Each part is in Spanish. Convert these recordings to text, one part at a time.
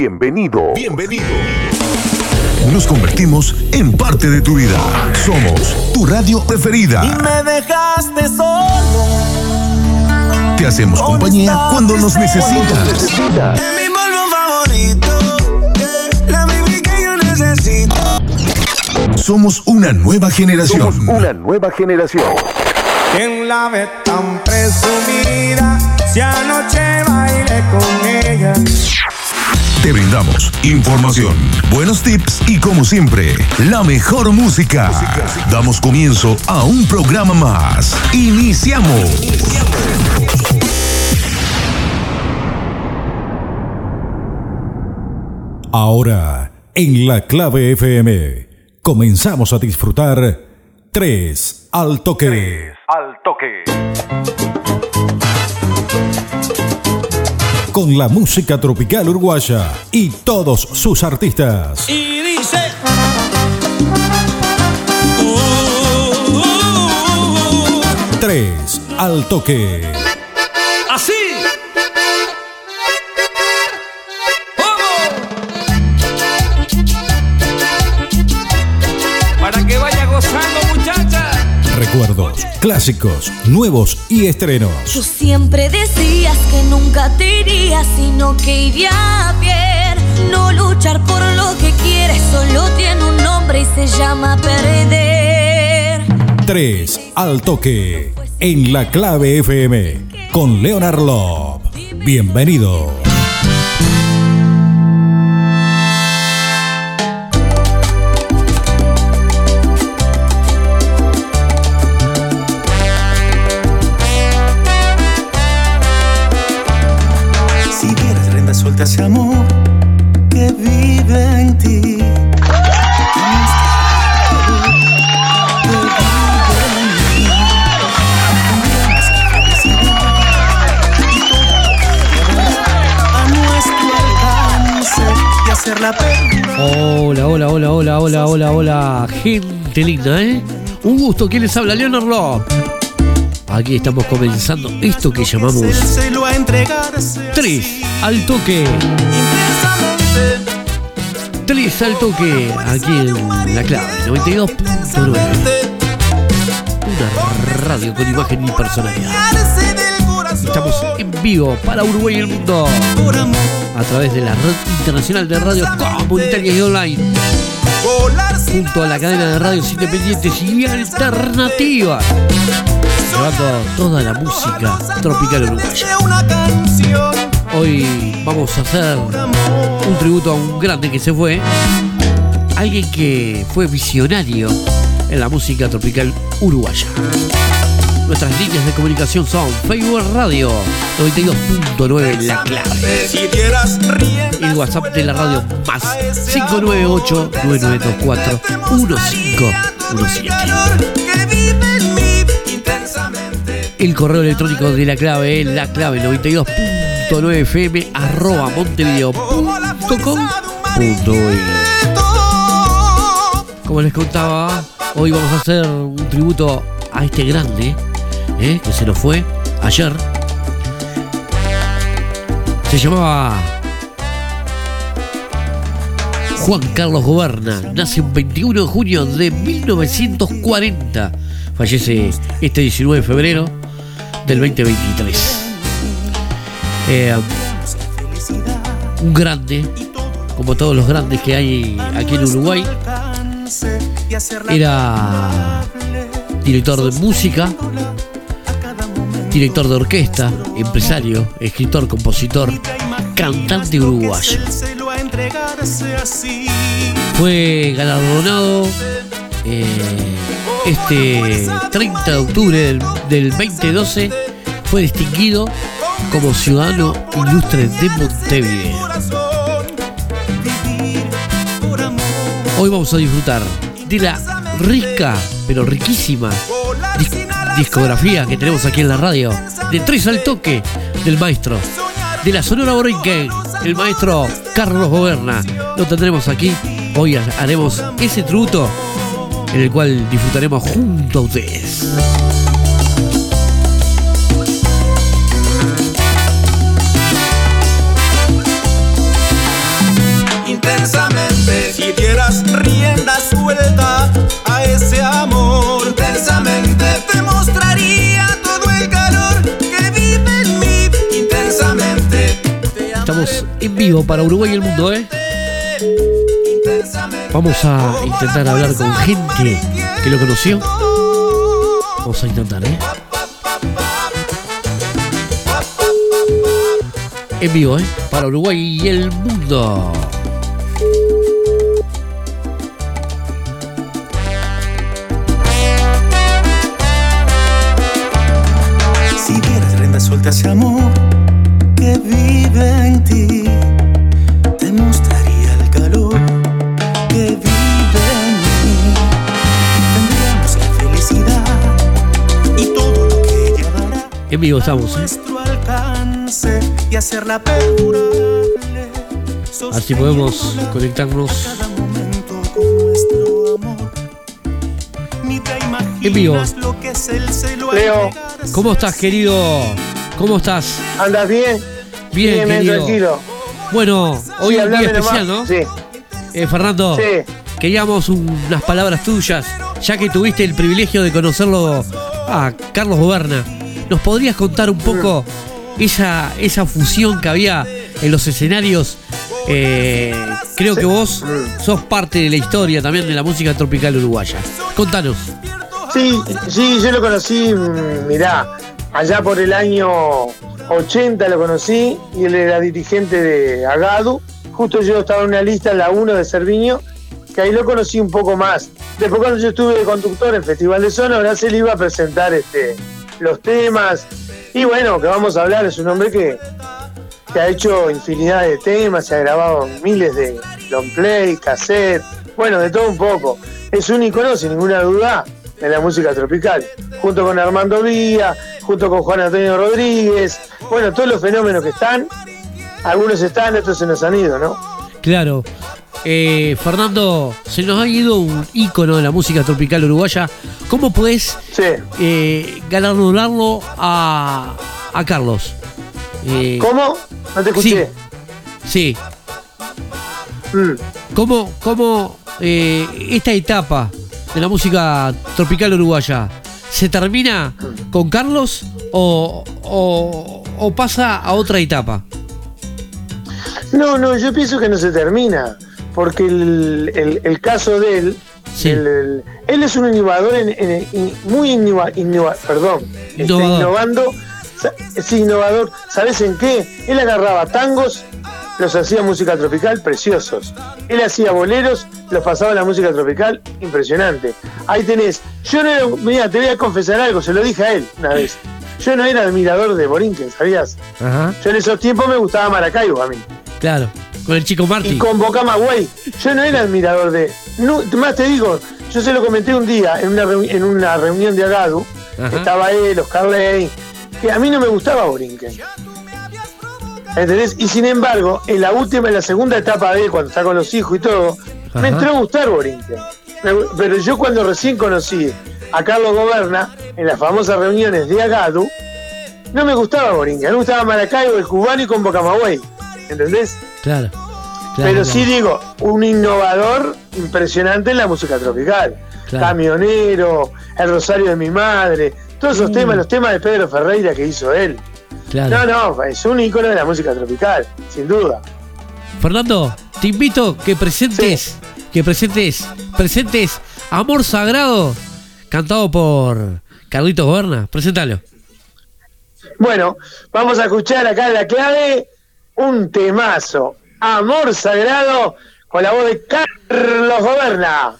Bienvenido. Bienvenido. Nos convertimos en parte de tu vida. Somos tu radio preferida. Y me dejaste solo. Te hacemos compañía cuando nos necesitas. En mi polvo favorito. La baby que yo necesito. Somos una nueva generación. Somos una nueva generación. ¿Quién la ve tan presumida? Si anoche bailé con ella. Te brindamos información, buenos tips y como siempre, la mejor música. Damos comienzo a un programa más. Iniciamos. Ahora, en la clave FM, comenzamos a disfrutar 3 al toque. Al toque. Con la música tropical uruguaya y todos sus artistas. Y dice. 3 al toque. Recuerdos, clásicos, nuevos y estrenos. Tú siempre decías que nunca te irías, sino que iría bien. No luchar por lo que quieres, solo tiene un nombre y se llama perder. 3 al toque. En la clave FM. Con Leonard Love. Bienvenido. Ese amor que vive en. Hola, hola, hola, hola, hola, hola, hola, gente linda, ¿eh? Un gusto, ¿quién les habla? Leonard Love. Aquí estamos comenzando esto que llamamos 3 al toque. 3 al toque, aquí en la clave, 92.9. Una radio con imagen y personalidad. Estamos en vivo para Uruguay y el mundo a través de la red internacional de radios comunitarias y online. Junto a la cadena de radios independientes y alternativas, llevando toda la música tropical uruguaya. Hoy vamos a hacer un tributo a un grande que se fue, alguien que fue visionario en la música tropical uruguaya. Nuestras líneas de comunicación son Facebook Radio 92.9 La Clave. Rienda El WhatsApp de la radio más 598-9924-1517. El correo electrónico de la clave es la clave 92.9 fm arroba montevideo.com.uy Como les contaba, hoy vamos a hacer un tributo a este grande ¿eh? que se nos fue ayer. Se llamaba Juan Carlos Goberna. Nace un 21 de junio de 1940. Fallece este 19 de febrero del 2023. Eh, un grande, como todos los grandes que hay aquí en Uruguay. Era director de música, director de orquesta, empresario, escritor, compositor, cantante uruguayo. Fue galardonado eh, este 30 de octubre del 2012. Fue distinguido como ciudadano ilustre de Montevideo. Hoy vamos a disfrutar de la rica, pero riquísima dis- discografía que tenemos aquí en la radio. De Tres al Toque del maestro. De la Sonora Borinquen, el maestro Carlos Goberna. Lo tendremos aquí. Hoy ha- haremos ese tributo en el cual disfrutaremos junto a ustedes. intensamente. Si dieras rienda suelta a ese amor, intensamente te mostraría todo el calor que vive en mí, intensamente. Estamos en vivo para Uruguay y el mundo, ¿eh? Vamos a intentar hablar con gente que lo conoció. Vamos a intentar, ¿eh? En vivo, ¿eh? Para Uruguay y el mundo. Ese amor que vive en ti, te mostraría el calor que vive en mí. Tendríamos la felicidad y todo lo que ella dará. En vivo estamos, ¿eh? Nuestro alcance y hacerla perdurable. Así podemos conectarnos cada momento con nuestro amor. Ni te En vivo. imaginas lo que es el celo al Leo. a ¿Cómo estás, querido? ¿Cómo estás? ¿Andas bien? Bien, bien, querido. tranquilo. Bueno, hoy Sí, es un día especial, ¿no? Sí, Eh, Fernando, sí. queríamos unas palabras tuyas, ya que tuviste el privilegio de conocerlo a Carlos Goberna. ¿Nos podrías contar un poco esa, esa fusión que había en los escenarios? Eh, creo que vos sos parte de la historia también de la música tropical uruguaya. Contanos. Sí, sí, yo lo conocí, mm, mirá, allá por el año 80 lo conocí y él era dirigente de Agadu. Justo yo estaba en una lista en la 1 de Cerviño, que ahí lo conocí un poco más. Después cuando yo estuve de conductor en Festival de Zona, ahora se le iba a presentar este, los temas. Y bueno, que vamos a hablar, es un hombre que, que ha hecho infinidad de temas, se ha grabado miles de long play, cassette, bueno, de todo un poco. Es un icono, sin ninguna duda, de la música tropical, junto con Armando Vía, junto con Juan Antonio Rodríguez, bueno, todos los fenómenos que están, algunos están, otros se nos han ido, ¿no? Claro. Eh, Fernando, se nos ha ido un ícono de la música tropical uruguaya. ¿Cómo puedes Sí. eh, galardonarlo a, a Carlos? Eh, ¿Cómo? No te escuché. Sí. Mm. ¿Cómo, cómo eh, esta etapa de la música tropical uruguaya se termina con Carlos o, o- o pasa a otra etapa? No, no, yo pienso que no se termina, porque el, el- el caso de él, Sí. el- él es un innovador, en- muy innova, innova- perdón, este, innovando, es innovador, ¿sabes en qué? Él agarraba tangos, los hacía música tropical, preciosos. Él hacía boleros, los pasaba a la música tropical, impresionante. Ahí tenés, yo no era, mira, te voy a confesar algo, se lo dije a él una vez. Yo no era admirador de Borinquen, ¿sabías? Ajá. Yo en esos tiempos me gustaba Maracaibo a mí. Claro. Con el chico Y Martín. con Bocamagüey. Yo no era admirador de. No, más te digo, yo se lo comenté un día en una, en una reunión de Agadu. Ajá. Estaba él, Oscar Ley, que a mí no me gustaba Borinquen. ¿Entendés? Y sin embargo, en la última, en la segunda etapa de él, cuando está con los hijos y todo, Ajá. me entró a gustar Borinquen. Pero yo cuando recién conocí a Carlos Goberna, en las famosas reuniones de Agadu, no me gustaba Borinquen, me gustaba Maracaibo, el cubano y con Bocamagüey. ¿Entendés? Claro. Pero sí digo, un innovador impresionante en la música tropical. Claro. Camionero, El Rosario de mi madre, todos esos Mm. temas, los temas de Pedro Ferreira que hizo él. Claro. No, no, es un ícono de la música tropical, sin duda. Fernando, te invito que presentes, que presentes, presentes Amor Sagrado, cantado por Carlitos Goberna. Preséntalo. Bueno, vamos a escuchar acá en la clave un temazo, Amor Sagrado, con la voz de Carlos Goberna.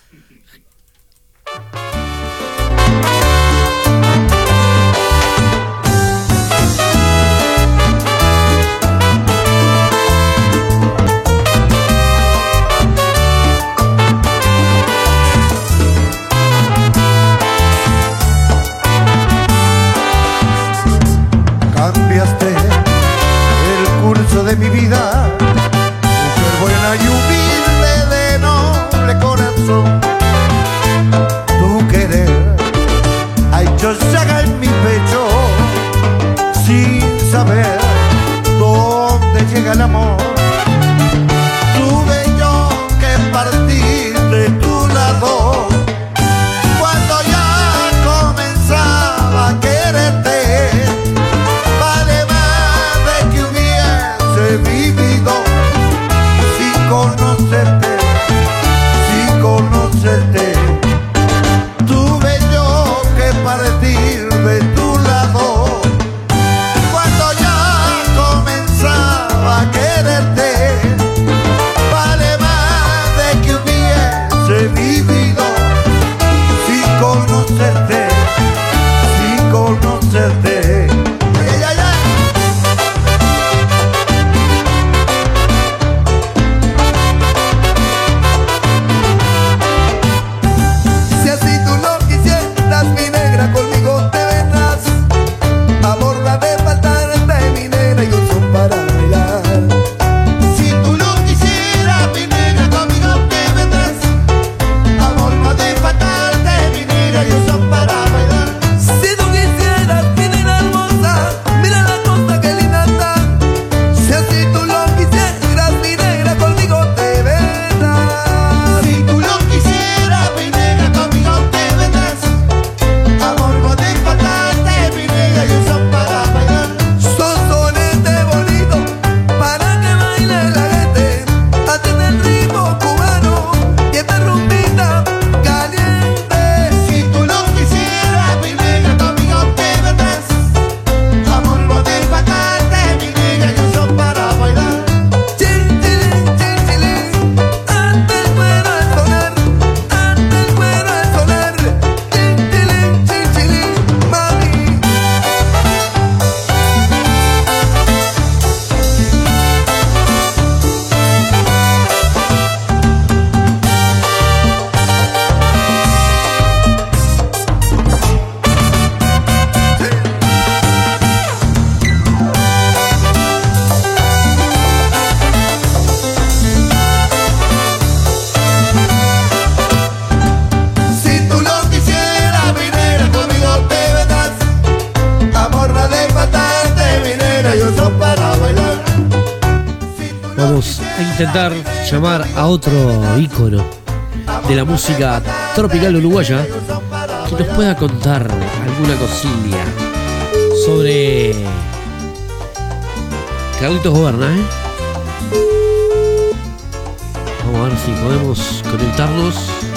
Intentar llamar a otro ícono de la música tropical uruguaya que nos pueda contar alguna cosilla sobre Carlitos Goberna, ¿eh? Vamos a ver si podemos conectarnos.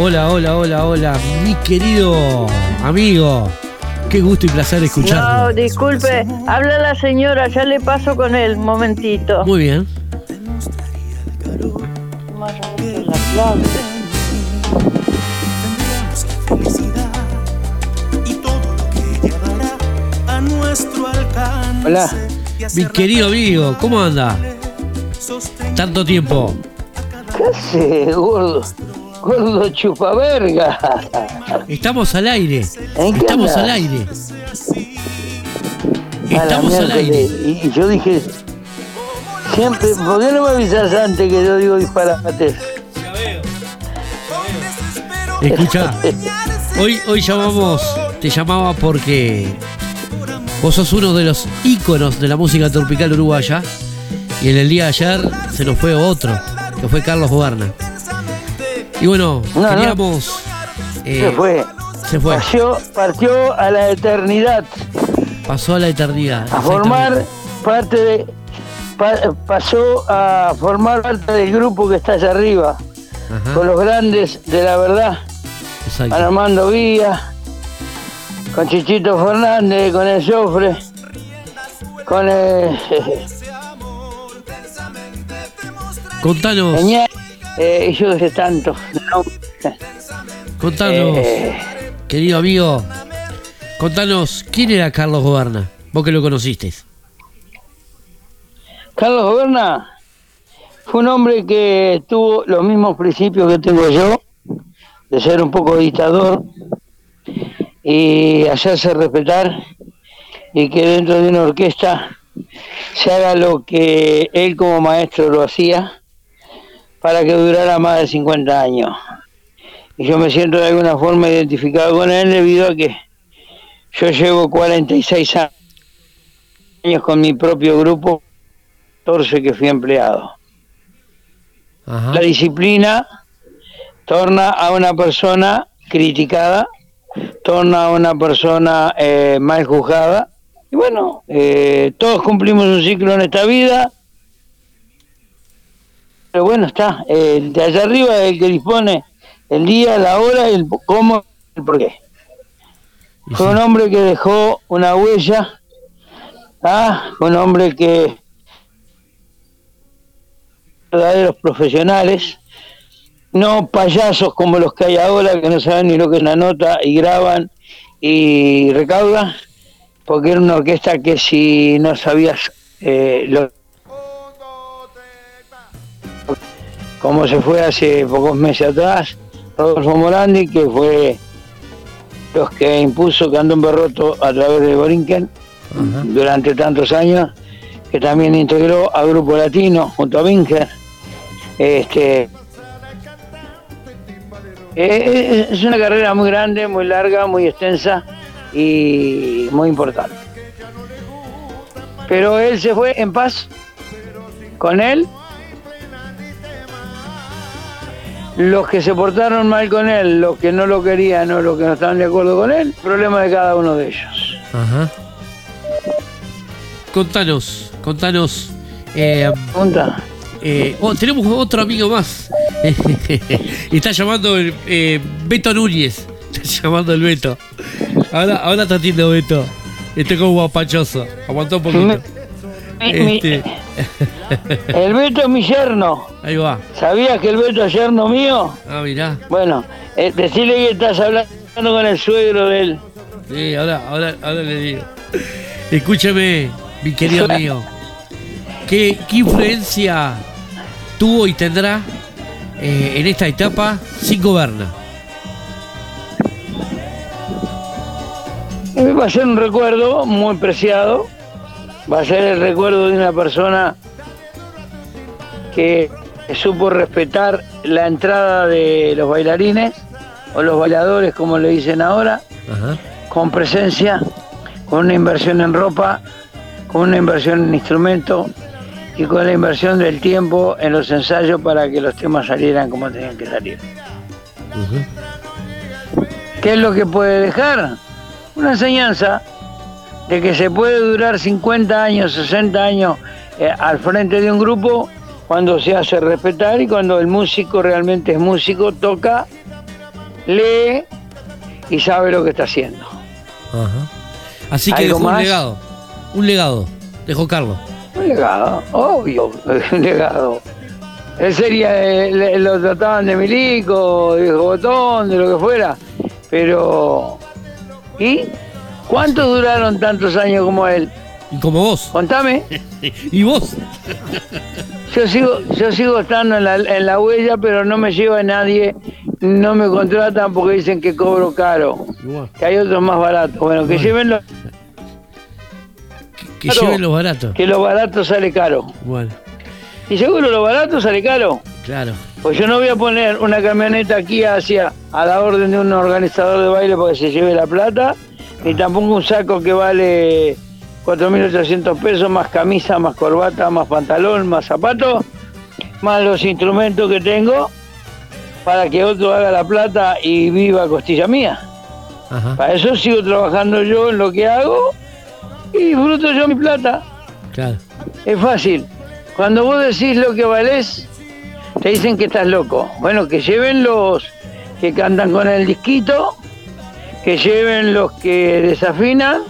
Hola. Hola, hola, hola, mi querido amigo. Qué gusto y placer No, escucharlo. disculpe, habla la señora, ya le paso con él, un momentito. Muy bien. La clave. felicidad y todo lo que ella dará a nuestro alcance. Hola. Mi querido amigo, ¿cómo anda? Tanto tiempo. ¿Qué hace, gordo? Gordo chupaverga. Estamos al aire. ¿En qué Estamos al aire. Estamos al aire. Y, y yo dije, siempre, ¿por qué no me avisas antes que yo digo disparates? Escucha, hoy, hoy llamamos, te llamaba porque vos sos uno de los íconos de la música tropical uruguaya y en el día de ayer se nos fue otro, que fue Carlos Goberna. Y bueno, No, eh, Se fue. Se fue. Partió, partió a la eternidad, Pasó a la eternidad. a formar parte de. pa- pasó a formar parte del grupo que está allá arriba, Ajá, con los grandes de la verdad, con exacto. Armando Villa, con Chichito Fernández, con el Jofre, con el. Contanos, Peña- eh, yo de tanto. no. contanos, Eh, querido amigo, contanos, ¿quién era Carlos Goberna? Vos que lo conociste. Carlos Goberna fue un hombre que tuvo los mismos principios que tengo yo, de ser un poco dictador y hacerse respetar y que dentro de una orquesta se haga lo que él como maestro lo hacía para que durara más de 50 años. Y yo me siento de alguna forma identificado con él debido a que yo llevo 46 años con mi propio grupo 14 que fui empleado. Ajá. La disciplina torna a una persona criticada, torna a una persona eh, mal juzgada. Y bueno, eh, todos cumplimos un ciclo en esta vida. Pero bueno, está. El de allá arriba es el que dispone el día, la hora, el cómo, el por qué. Fue un hombre que dejó una huella, ¿ah? un hombre que verdaderos profesionales, no payasos como los que hay ahora que no saben ni lo que es una nota y graban y recaudan, porque era una orquesta que si no sabías eh, lo como se fue hace pocos meses atrás, Rodolfo Morandi, que fue los que impuso Cantón Berroto a través de Borinquen durante tantos años, que también integró a Grupo Latino junto a Binger. Este, eh, es una carrera muy grande, muy larga, muy extensa y muy importante. Pero él se fue en paz con él. Los que se portaron mal con él, los que no lo querían o los que no estaban de acuerdo con él, problema de cada uno de ellos. Ajá. Contanos, contanos. eh, Pregunta. eh, oh, tenemos otro amigo más. está llamando el eh, Beto Núñez. Está llamando el Beto. Ahora, ahora está atiendo Beto. Este como guapachoso. Aguantó un poquito. Mi- mi- Este, el Beto es mi yerno. ahí va. ¿Sabías que el Beto es yerno mío? Ah, mirá. Bueno, eh, decirle que estás hablando con el suegro de él. Sí, ahora, ahora, ahora le digo. Escúcheme, mi querido amigo. ¿Qué, qué influencia tuvo y tendrá eh, en esta etapa sin goberna? Eh, Va a ser un recuerdo muy preciado. Va a ser el recuerdo de una persona que supo respetar la entrada de los bailarines o los bailadores, como le dicen ahora, Ajá. con presencia, con una inversión en ropa, con una inversión en instrumentos y con la inversión del tiempo en los ensayos para que los temas salieran como tenían que salir. ¿Qué es lo que puede dejar? Una enseñanza de que se puede durar 50 años, 60 años eh, al frente de un grupo cuando se hace respetar y cuando el músico realmente es músico, toca, lee y sabe lo que está haciendo. Ajá. Así que ¿Algo dejó un legado. Un legado. Dejó Carlos. Un legado, obvio, un legado. Él sería, eh, lo trataban de milico, de botón, de lo que fuera, pero... ¿Y? ¿Cuántos duraron tantos años como él? Y como vos. Contame. ¿Y vos? Yo sigo, yo sigo estando en la, en la huella, pero no me lleva nadie, no me contratan porque dicen que cobro caro, Igual. que hay otros más baratos. Bueno, que Bueno. lleven lo, Que lleven los baratos. que lo barato sale caro. Bueno, Y seguro lo barato sale caro. claro. Pues yo no voy a poner una camioneta aquí hacia a la orden de un organizador de baile para que se lleve la plata, ni tampoco un saco que vale 4.800 pesos, más camisa, más corbata, más pantalón, más zapatos, más los instrumentos que tengo, para que otro haga la plata y viva costilla mía. Ajá. Para eso sigo trabajando yo en lo que hago y disfruto yo mi plata. Claro. Es fácil. Cuando vos decís lo que valés, te dicen que estás loco. Bueno, que lleven los que cantan con el disquito, que lleven los que desafinan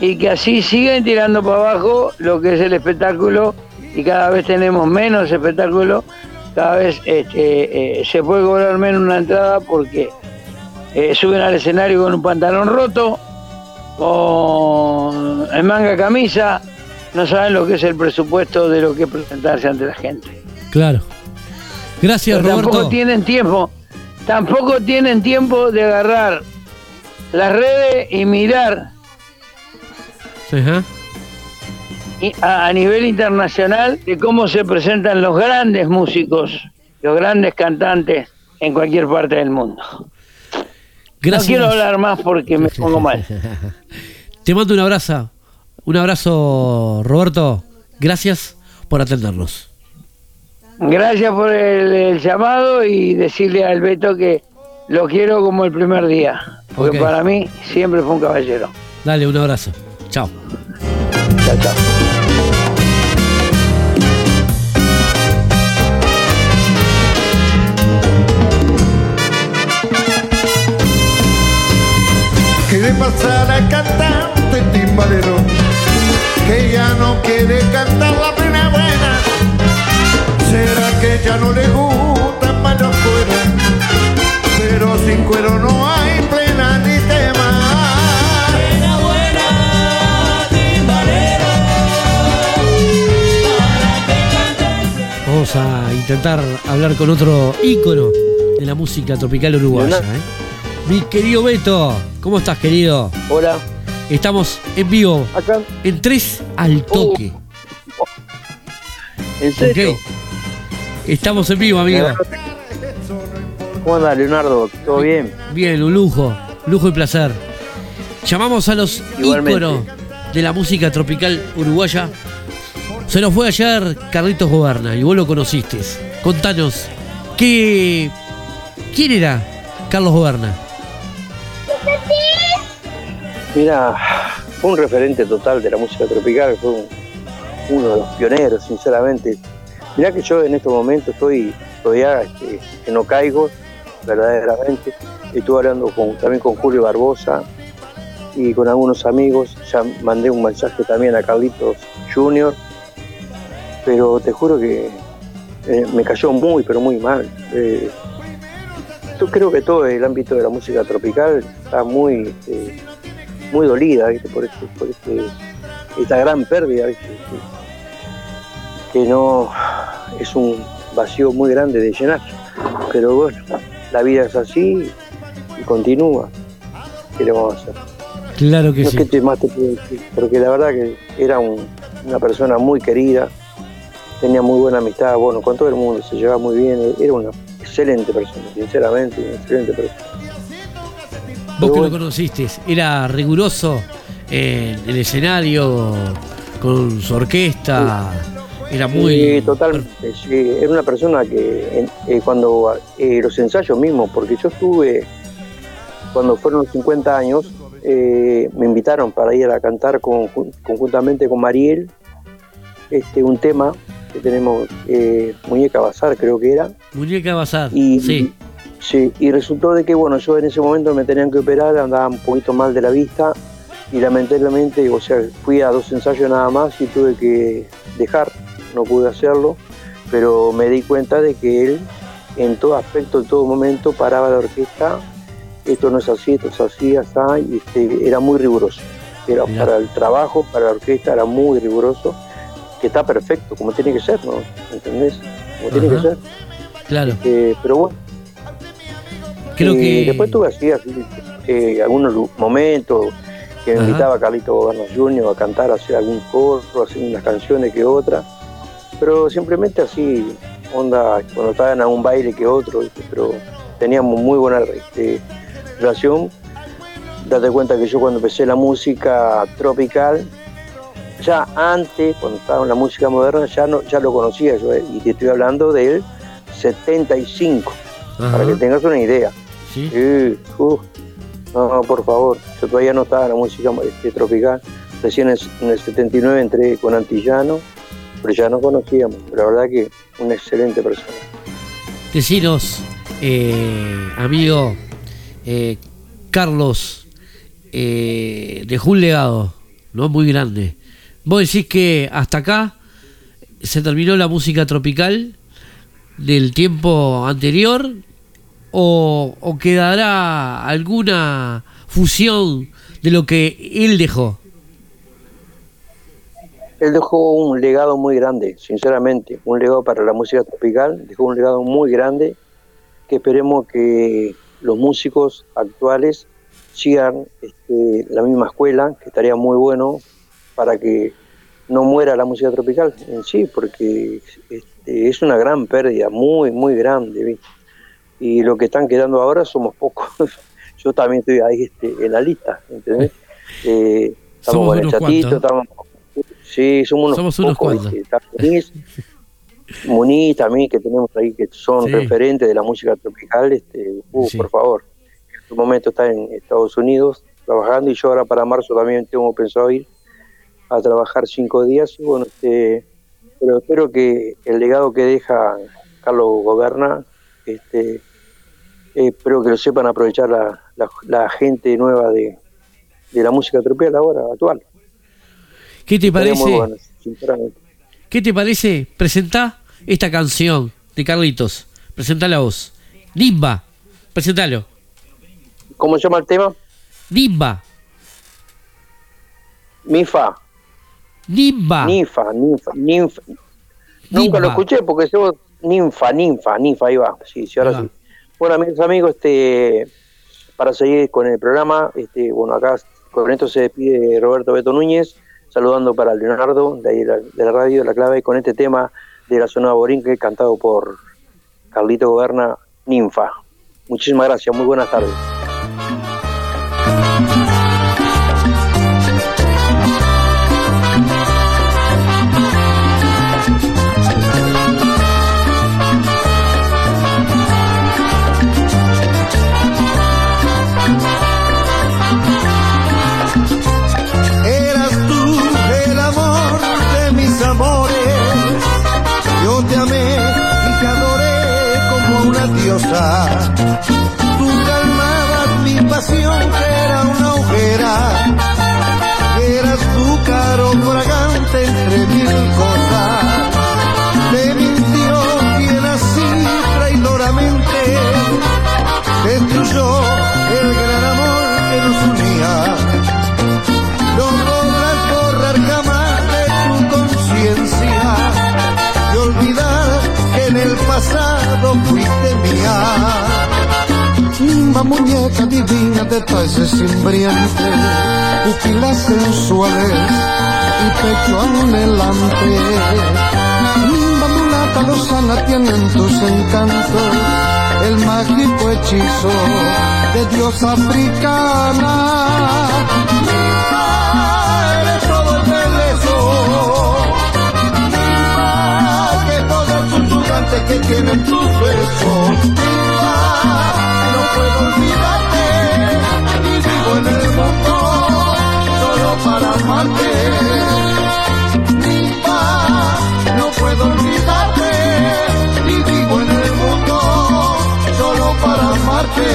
y que así siguen tirando para abajo lo que es el espectáculo y cada vez tenemos menos espectáculo, cada vez este, eh, se puede cobrar menos una entrada porque eh, suben al escenario con un pantalón roto, con en manga camisa, no saben lo que es el presupuesto de lo que es presentarse ante la gente. Claro. Gracias, Pero Roberto. tampoco tienen tiempo, tampoco tienen tiempo de agarrar las redes y mirar Ajá. y- a, a nivel internacional de cómo se presentan los grandes músicos, los grandes cantantes en cualquier parte del mundo. Gracias. No quiero hablar más porque me pongo mal. Te mando un abrazo. Un abrazo, Roberto. Gracias por atendernos. Gracias por el, el llamado y decirle al Beto que lo quiero como el primer día, porque para mí siempre fue un caballero. Dale, un abrazo. Chao. Chao, chao. ¿Qué le pasa al cantante timbalero? Que ya no quiere cantar la plena buena. ¿Será que ya no le más los cueros? Pero sin cuero no hay Vamos a intentar hablar con otro ícono de la música tropical uruguaya. ¿eh? Mi querido Beto, ¿cómo estás, querido? Hola. Estamos en vivo, Acá, en tres al toque. ¿en serio? Estamos en vivo, amigo. ¿Cómo anda, Leonardo? ¿Todo bien? Bien, un lujo, lujo y placer. Llamamos a los Igualmente. íconos de la música tropical uruguaya. Se nos fue ayer Carlitos Goberna y vos lo conociste. Contanos, ¿qué, ¿quién era Carlos Goberna? Mira, fue un referente total de la música tropical, fue un- uno de los pioneros, sinceramente. Mirá que yo en estos momentos estoy todavía este, que no caigo, verdaderamente. Estuve hablando también con Julio Barbosa y con algunos amigos. Ya mandé un mensaje también a Carlitos Junior, pero te juro que eh, me cayó muy, pero muy mal. Eh, yo creo que todo el ámbito de la música tropical está muy... este, muy dolida ¿viste? por este, por este, esta gran pérdida ¿viste? Que, que no es un vacío muy grande de llenar pero bueno la vida es así y continúa ¿qué le vamos a hacer? Claro que no sí. sé qué más te puedo decir porque la verdad que era un- una persona muy querida tenía muy buena amistad, bueno, con todo el mundo, se llevaba muy bien, era una excelente persona, sinceramente, una excelente persona. Vos que lo conociste, ¿era riguroso en el escenario con su orquesta? Era muy... Sí, totalmente, sí. Era una persona que eh, cuando eh, los ensayos mismos, porque yo estuve, cuando fueron los 50 años, eh, me invitaron para ir a cantar conjuntamente con Mariel este, un tema que tenemos, Muñeca Bazar creo que era. Muñeca Bazar, y, sí. Sí, y resultó de que, bueno, yo en ese momento me tenían que operar, andaba un poquito mal de la vista y lamentablemente, o sea, fui a dos ensayos nada más y tuve que dejar, no pude hacerlo, pero me di cuenta de que él en todo aspecto, en todo momento paraba la orquesta, esto no es así, esto es así, así, y este, era muy riguroso. Era para el trabajo, para la orquesta, era muy riguroso, que está perfecto, como tiene que ser, ¿no? ¿Entendés? Como tiene que ser. Claro. Este, pero bueno, Creo que... Después tuve así, así eh, algunos momentos que me invitaba a Carlito Gobernador Junior a cantar, a hacer algún coro, a hacer unas canciones que otras, pero simplemente así, onda, cuando estaban a un baile que otro, pero teníamos muy buena este, relación. Date cuenta que yo cuando empecé la música tropical, ya antes, cuando estaba en la música moderna, ya, no, ya lo conocía yo, eh, y te estoy hablando del 75, para que tengas una idea. Sí. no, por favor, yo todavía no estaba en la música este, tropical. Recién en, el 79 entré con Antillano, pero ya no conocíamos. Pero la verdad que una excelente persona. Decinos, eh, amigo eh, Carlos, eh, dejó un legado, ¿no? Muy grande. Vos decís que hasta acá se terminó la música tropical del tiempo anterior o, quedará alguna fusión de lo que él dejó? Él dejó un legado muy grande, sinceramente, un legado para la música tropical, dejó un legado muy grande que esperemos que los músicos actuales sigan este, la misma escuela, que estaría muy bueno para que no muera la música tropical en sí, porque este, es una gran pérdida, muy, muy grande. ¿viste? y lo que están quedando ahora somos pocos. Yo también estoy ahí este, en la lista, ¿entendés? Eh, estamos con el chatito, estamos, sí, somos unos, somos unos pocos, Muniz, Muniz también, que tenemos ahí, que son referentes de la música tropical, este, uh, por favor. En este momento está en Estados Unidos trabajando y yo ahora para marzo también tengo pensado ir a trabajar cinco días y bueno, este, pero espero que el legado que deja Carlos Goberna este, espero que lo sepan aprovechar la, gente nueva de, la música tropical ahora, actual. ¿Qué te parece? ¿Qué te parece? Presentá esta canción de Carlitos. Presentala vos. Nimba. Presentalo. ¿Cómo se llama el tema? Nimba. Mifa. Nimba. Ninfa, ninfa, ninfa. Nunca lo escuché porque yo ninfa, ninfa, ninfa, ahí va. Sí, sí, ahora sí. Bueno, amigos, amigos, este, para seguir con el programa, este, bueno, acá con esto se despide Roberto Beto Núñez, saludando para Leonardo, de ahí de la radio, la clave, con este tema de la zona Borinque, cantado por Carlito Goberna, Ninfa. Muchísimas gracias, muy buenas tardes. Nimba muñeca divina de talles embriantes, pupilas sensuales y pecho anhelante. Santa Luzana tienen tus encantos, el mágico hechizo de Dios africana. Eres todo el belezo, que todo el susurrante que tienen tus besos. No puedo olvidarte y vivo en el mundo solo para amarte. Mi paz, no puedo olvidarte y vivo en el mundo solo para amarte.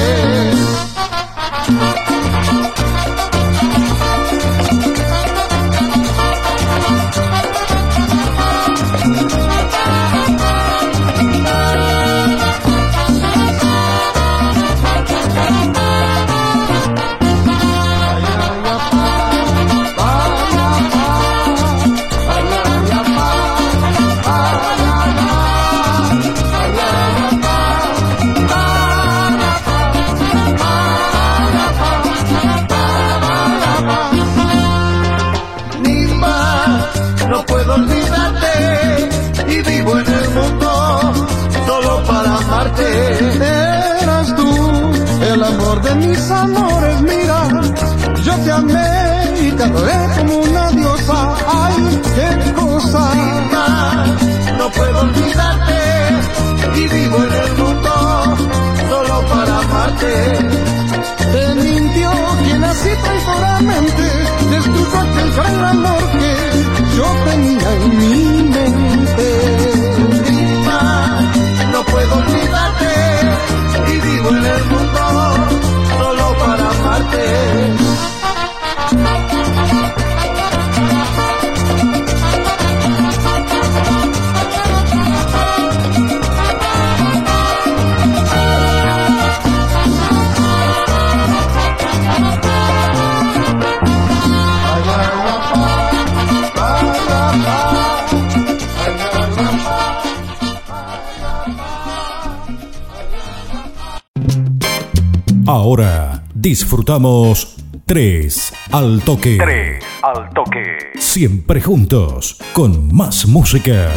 Disfrutamos 3 al toque. 3 al toque. Siempre juntos con más música.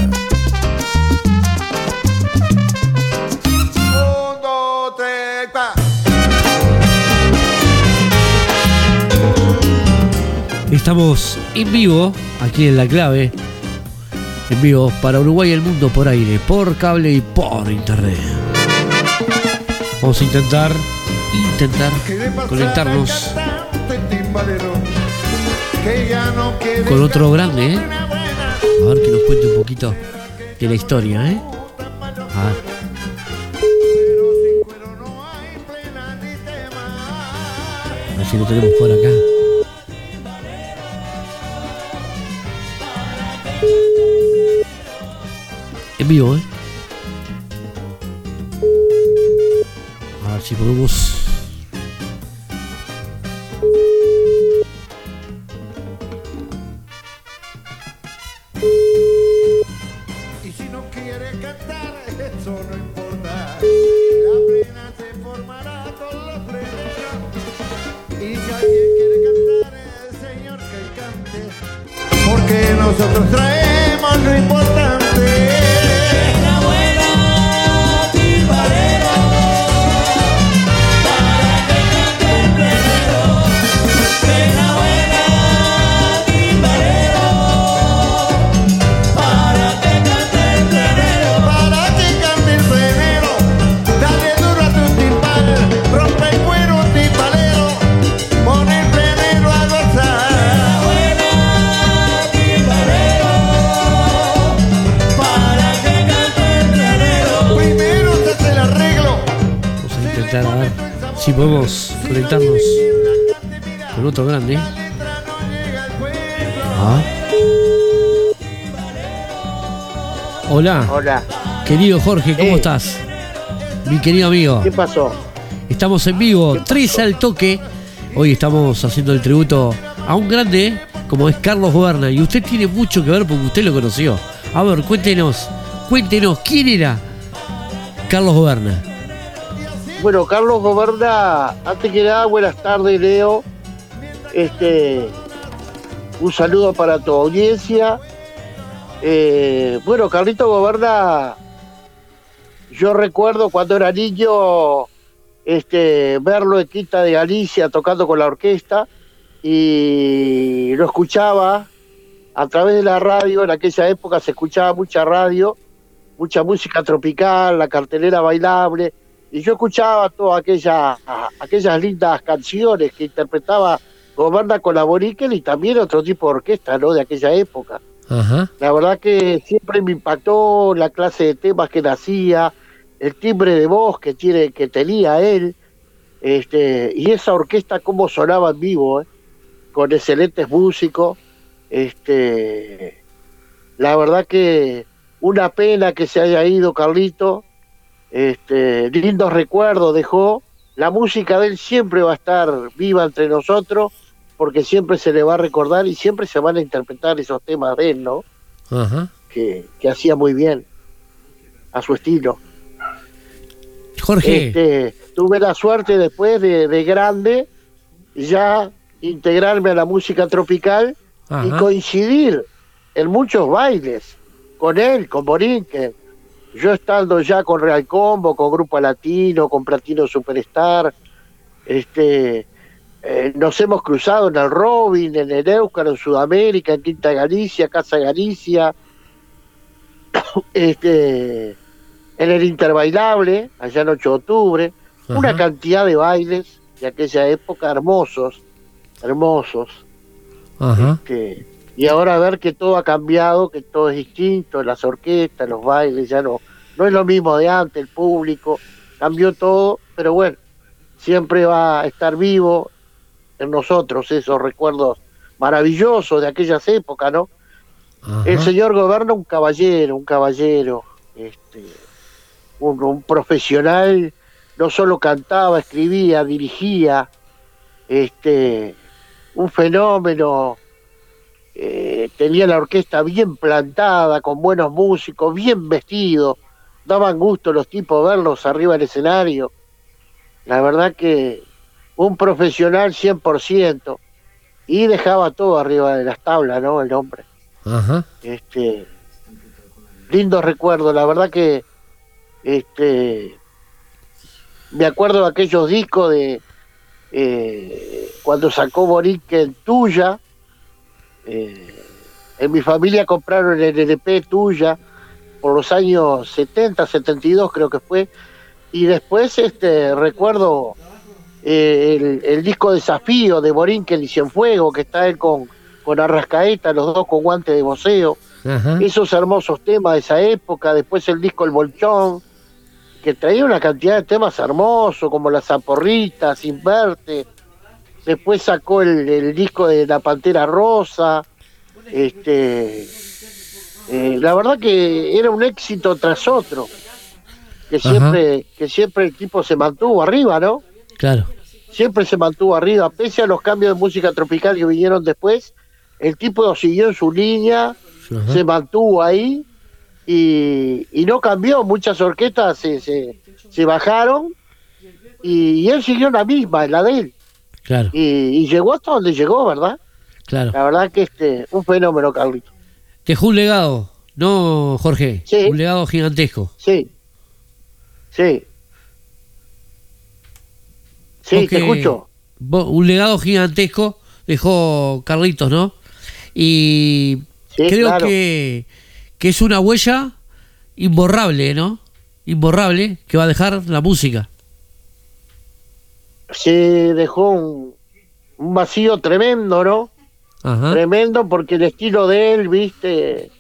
Estamos en vivo, aquí en La Clave. En vivo para Uruguay y el mundo por aire, por cable y por internet. Vamos a intentar, intentar conectarnos con otro grande, ¿eh? A ver que nos cuente un poquito de la historia, ¿eh? A ver. A ver si lo tenemos por acá. En vivo, ¿eh? A ver si podemos. Hola. Hola. Querido Jorge, ¿cómo Eh. estás? Mi querido amigo. ¿Qué pasó? Estamos en vivo, tres al toque. Hoy estamos haciendo el tributo a un grande como es Carlos Goberna. Y usted tiene mucho que ver porque usted lo conoció. A ver, cuéntenos, cuéntenos, ¿quién era Carlos Goberna? Bueno, Carlos Goberna, antes que nada, buenas tardes, Leo. Este, un saludo para tu audiencia Eh, bueno, Carlito Goberna, yo recuerdo cuando era niño este, verlo en Quinta de Galicia tocando con la orquesta y lo escuchaba a través de la radio, en aquella época se escuchaba mucha radio, mucha música tropical, la cartelera bailable, y yo escuchaba todas aquellas, aquellas lindas canciones que interpretaba Goberna con la Borikel y también otro tipo de orquesta, ¿no? De aquella época. La verdad que siempre me impactó la clase de temas que nacía, el timbre de voz que tiene, que tenía él, este, y esa orquesta cómo sonaba en vivo, ¿eh? con excelentes músicos. Este, la verdad que una pena que se haya ido Carlito, este, lindos recuerdos dejó. La música de él siempre va a estar viva entre nosotros, porque siempre se le va a recordar y siempre se van a interpretar esos temas de él, ¿no? Que, que hacía muy bien, a su estilo. Jorge. Este, tuve la suerte después de, de grande ya integrarme a la música tropical y coincidir en muchos bailes con él, con Borinquen. Yo estando ya con Real Combo, con Grupo Latino, con Platino Superstar, este, eh, nos hemos cruzado en el Robin, en el Éucaro, en Sudamérica, en Quinta Galicia, Casa Galicia, este, en el Interbailable, allá en 8 de octubre, una cantidad de bailes de aquella época hermosos, hermosos. Ajá. que y ahora ver que todo ha cambiado, que todo es distinto, las orquestas, los bailes, ya no, no es lo mismo de antes, el público, cambió todo, pero bueno, siempre va a estar vivo en nosotros esos recuerdos maravillosos de aquellas épocas, ¿no? El señor gobierna un caballero, un caballero, este, un, un profesional, no solo cantaba, escribía, dirigía, este, un fenómeno, eh, tenía la orquesta bien plantada, con buenos músicos, bien vestidos, daban gusto los tipos verlos arriba del escenario. La verdad que un profesional 100% y dejaba todo arriba de las tablas, ¿no? El hombre. Ajá. Este, lindo recuerdo, la verdad que este me acuerdo de aquellos discos de eh, cuando sacó Borinquen Tuya, eh, en mi familia compraron el LP Tuya por los años 70, 72 creo que fue, y después este recuerdo el, el disco Desafío de Borinquen y Cienfuego, que está él con, con Arrascaeta, los dos con guantes de voceo, Ajá. esos hermosos temas de esa época, después el disco El Bolchón, que traía una cantidad de temas hermosos, como La Zaporrita, Sin Verte, después sacó el, el disco de La Pantera Rosa, este, eh, la verdad que era un éxito tras otro, que Ajá. siempre, que siempre el tipo se mantuvo arriba, ¿no? Claro. siempre se mantuvo arriba, pese a los cambios de música tropical que vinieron después, el tipo siguió en su línea, Ajá. se mantuvo ahí y, y no cambió, muchas orquestas se, se, se bajaron y, y él siguió la misma, en la de él, Claro. y, y llegó hasta donde llegó, ¿verdad? Claro. La verdad que este, un fenómeno, Carlito. Dejó un legado, ¿no, Jorge? Sí. Un legado gigantesco. Sí, sí. Sí, te escucho. Un legado gigantesco dejó Carlitos, ¿no? Y Sí, creo claro. que, que es una huella imborrable, ¿no? Imborrable que va a dejar la música. Se dejó un, un vacío tremendo, ¿no? Ajá. Tremendo porque el estilo de él, viste,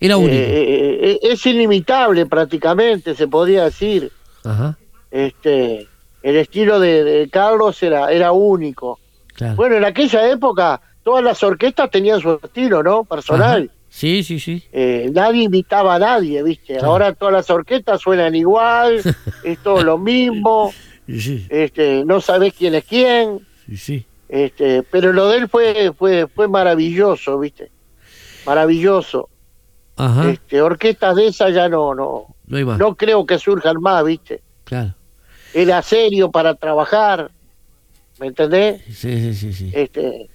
Era único. eh, eh, es inimitable prácticamente, se podría decir. Ajá. Este, el estilo de, de Carlos era, era único. Claro. Bueno, en aquella época todas las orquestas tenían su estilo, ¿no? Personal. Ajá. Sí, sí, sí. Eh, nadie imitaba a nadie, ¿viste? Claro. Ahora todas las orquestas suenan igual, es todo lo mismo, Sí, este, no sabés quién es quién, sí, sí. este, pero lo de él fue, fue, fue maravilloso, ¿viste? Maravilloso. Ajá. Este, orquestas de esas ya no, no, No no creo que surjan más, ¿viste? Claro. Era serio para trabajar, ¿me entendés? Sí, sí, sí, sí. Este,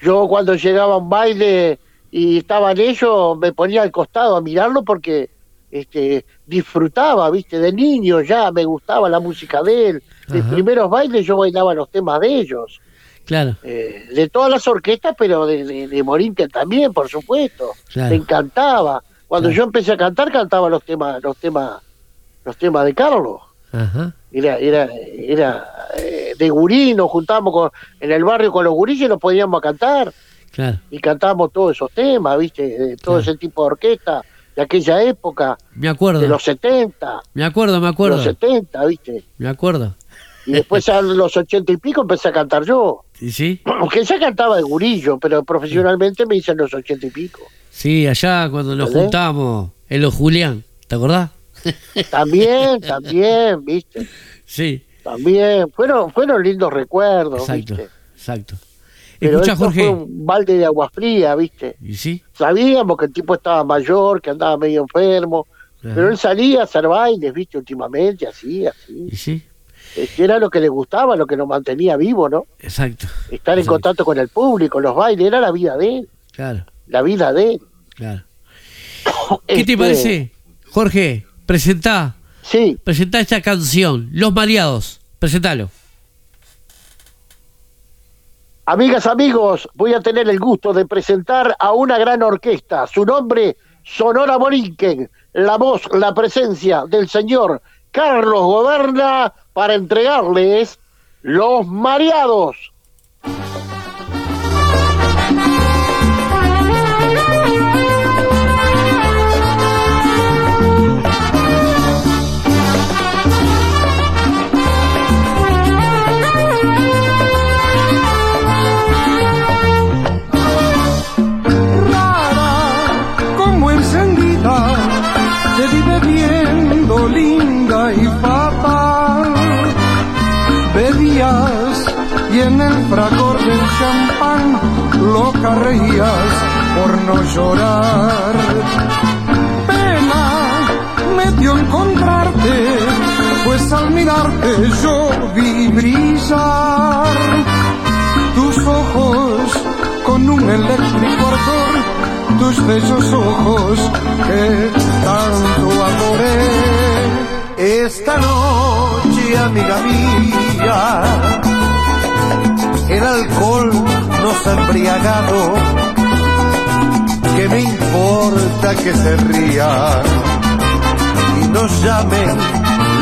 yo cuando llegaba a un baile y estaban ellos, me ponía al costado a mirarlo porque este, disfrutaba, viste, de niño ya me gustaba la música de él. De primeros bailes yo bailaba los temas de ellos, Claro, eh, de todas las orquestas, pero de, de, de también, por supuesto. Claro. Me encantaba. Cuando Claro. yo empecé a cantar, cantaba los temas, los temas, los temas de Carlos. ajá, Era, era, era eh, de gurí, nos juntábamos con- en el barrio con los guris y nos podíamos a cantar claro. y cantábamos todos esos temas, ¿viste? De todo Claro. ese tipo de orquesta de aquella época, Me acuerdo. de los 70, Me acuerdo, me de acuerdo. los 70, ¿viste? Me acuerdo. Y después a los 80 y pico empecé a cantar yo. ¿Y sí? Aunque ya cantaba de gurillo, pero profesionalmente me hice en los 80 y pico. Sí, allá cuando nos ¿Entendés? juntábamos en los Julián, ¿te acordás? También, también, ¿viste? Sí, También. Fueron, fueron lindos recuerdos, exacto, ¿viste? exacto. Pero Escucha, esto Jorge. fue un balde de agua fría, ¿viste? ¿Y sí? Sabíamos que el tipo estaba mayor, que andaba medio enfermo, Ajá. pero él salía a hacer bailes, ¿viste? Últimamente, así, así. ¿Y sí? Era lo que le gustaba, lo que nos mantenía vivo, ¿no? Exacto, Estar en Exacto. contacto con el público, los bailes, era la vida de él, claro, la vida de él. claro. ¿Qué te Este, parece? Jorge, presentá, Sí, presentá esta canción, Los Mareados, presentalo. amigas, amigos, voy a tener el gusto de presentar a una gran orquesta. Su nombre, Sonora Morinquen. La voz, la presencia del señor Carlos Goberna para entregarles Los Mareados. Llorar. Pena me dio encontrarte, pues al mirarte yo vi brillar tus ojos con un eléctrico ardor, tus bellos ojos que tanto adoré. Esta noche, amiga mía, el alcohol nos ha embriagado. Importa que se rían y nos llamen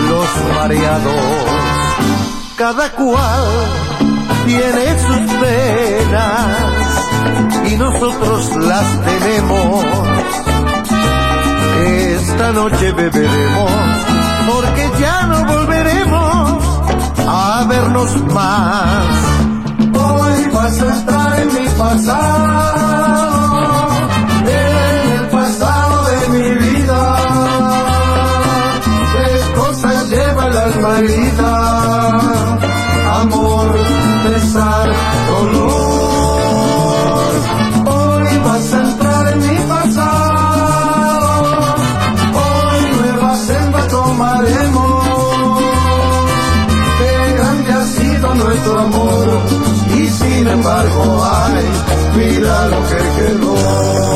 los mareados? Cada cual tiene sus penas y nosotros las tenemos. Esta noche beberemos porque ya no volveremos a vernos más. Hoy vas a estar en mi pasado, herida, amor, pesar, dolor. Hoy vas a entrar en mi pasado, hoy nueva senda tomaremos. Qué grande ha sido nuestro amor y sin embargo, ay, mira lo que quedó.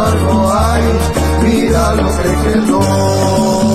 Sin embargo, ay, mira lo que quedó.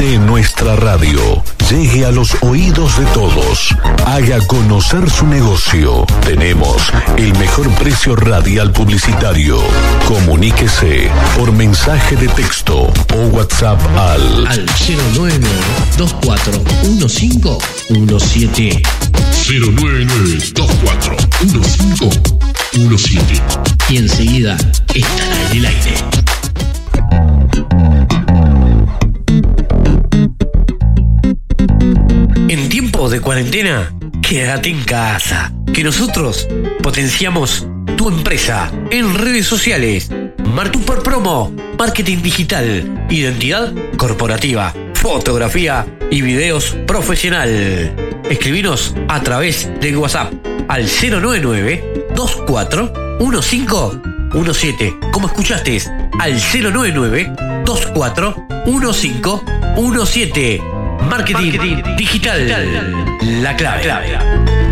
Publicite en nuestra radio. Llegue a los oídos de todos. Haga conocer su negocio. Tenemos el mejor precio radial publicitario. Comuníquese por mensaje de texto o WhatsApp al Al 09241517. 099241517. Y enseguida estará en el aire. De cuarentena, quédate en casa. Que nosotros potenciamos tu empresa en redes sociales. Martu por promo, marketing digital, identidad corporativa, fotografía y videos profesional. Escribinos a través de WhatsApp al 099 241517. Como escuchaste, al 099 241517. Marketing, digital. La clave.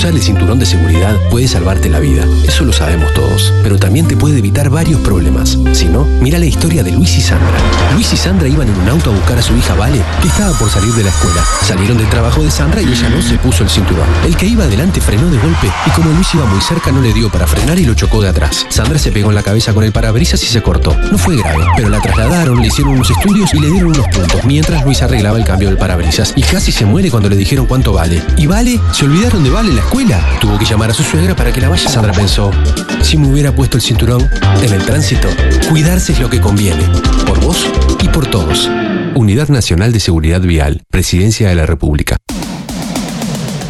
Usar el cinturón de seguridad puede salvarte la vida, eso lo sabemos todos, pero también te puede evitar varios problemas. Si no, mira la historia de Luis y Sandra. Luis y Sandra iban en un auto a buscar a su hija Vale, que estaba por salir de la escuela. Salieron del trabajo de Sandra y ella no se puso el cinturón. El que iba adelante frenó de golpe y como Luis iba muy cerca no le dio para frenar y lo chocó de atrás. Sandra se pegó en la cabeza con el parabrisas y se cortó. No fue grave, pero la trasladaron, le hicieron unos estudios y le dieron unos puntos, mientras Luis arreglaba el cambio del parabrisas. Y casi se muere cuando le dijeron cuánto vale. ¿Y Vale? ¿Se olvidaron de Vale la escuela? Tuvo que llamar a su suegra para que la vaya. Sandra pensó, si me hubiera puesto el cinturón en el tránsito, cuidarse es lo que conviene. Por vos y por todos. Unidad Nacional de Seguridad Vial, Presidencia de la República.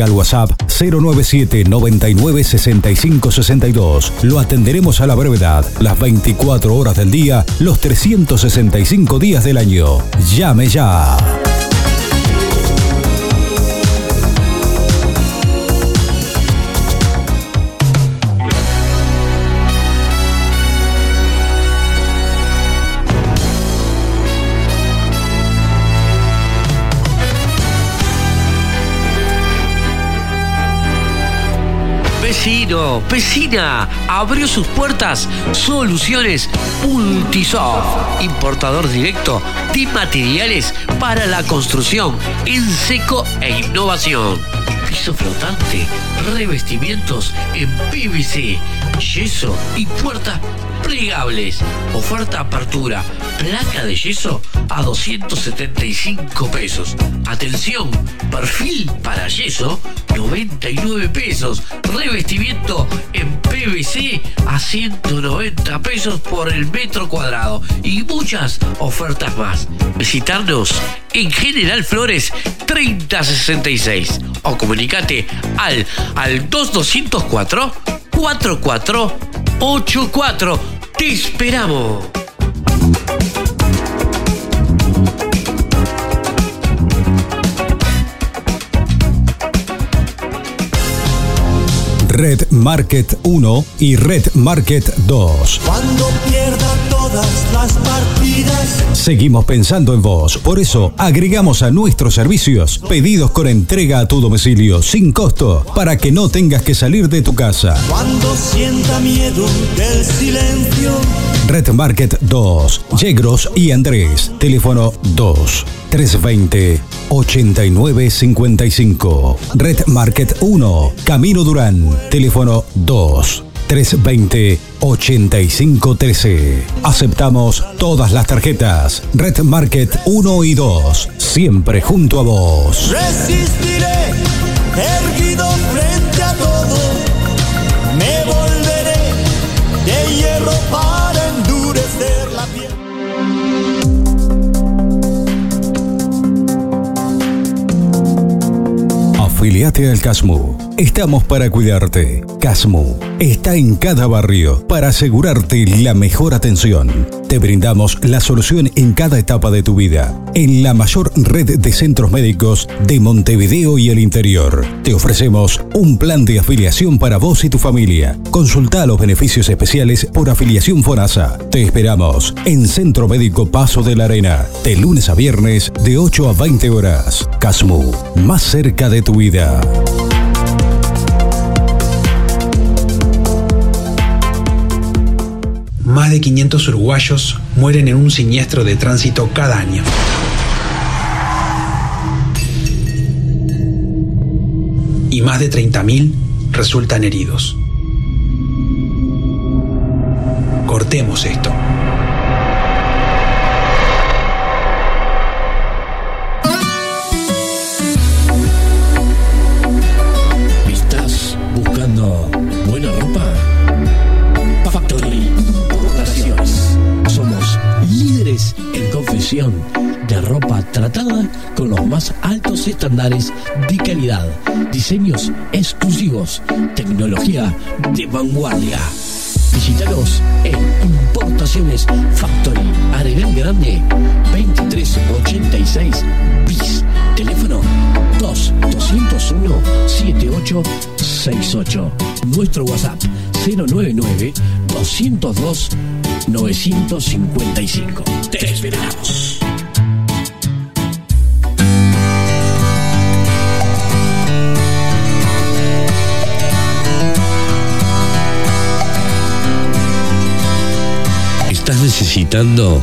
al WhatsApp 097 99 65 62. Lo atenderemos a la brevedad, las 24 horas del día, los 365 días del año. Llame ya. Vecino, abrió sus puertas Soluciones Multisoft, importador directo de materiales para la construcción en seco e innovación. Piso flotante, revestimientos en PVC, yeso y puertas plegables. Oferta apertura, placa de yeso a 275 pesos. Atención, perfil para yeso 99 pesos. Revestimiento en PVC a 190 pesos por el metro cuadrado. Y muchas ofertas más. Visitarnos en General Flores 3066 o comunicate al, al 2204 4484. Te esperamos. Red Market 1 y Red Market 2. Cuando pierda todas las partidas. Seguimos pensando en vos, por eso agregamos a nuestros servicios pedidos con entrega a tu domicilio sin costo para que no tengas que salir de tu casa. Cuando sienta miedo del silencio. Red Market 2, Yegros y Andrés, teléfono 2 320 8955. Red Market 1, Camino Durán, teléfono 2 320 8513. Aceptamos todas las tarjetas. Red Market 1 y 2, siempre junto a vos. Resistiré, erguido frente a todo. Me volveré de hierro para endurecer la piel. Acércate al Casmu. Estamos para cuidarte. Casmu está en cada barrio para asegurarte la mejor atención. Te brindamos la solución en cada etapa de tu vida. En la mayor red de centros médicos de Montevideo y el interior. Te ofrecemos un plan de afiliación para vos y tu familia. Consulta los beneficios especiales por afiliación FONASA. Te esperamos en Centro Médico Paso de la Arena, de lunes a viernes de 8 a 20 horas. Casmu, más cerca de tu vida. Más de 500 uruguayos mueren en un siniestro de tránsito cada año. Y más de 30.000 resultan heridos. Cortemos esto. De ropa tratada con los más altos estándares de calidad, diseños exclusivos, tecnología de vanguardia. Visítanos en Importaciones Factory, Arenal Grande, 2386 bis. Teléfono 2 201 7868. Nuestro WhatsApp 099 202 955. Te esperamos. ¿Estás necesitando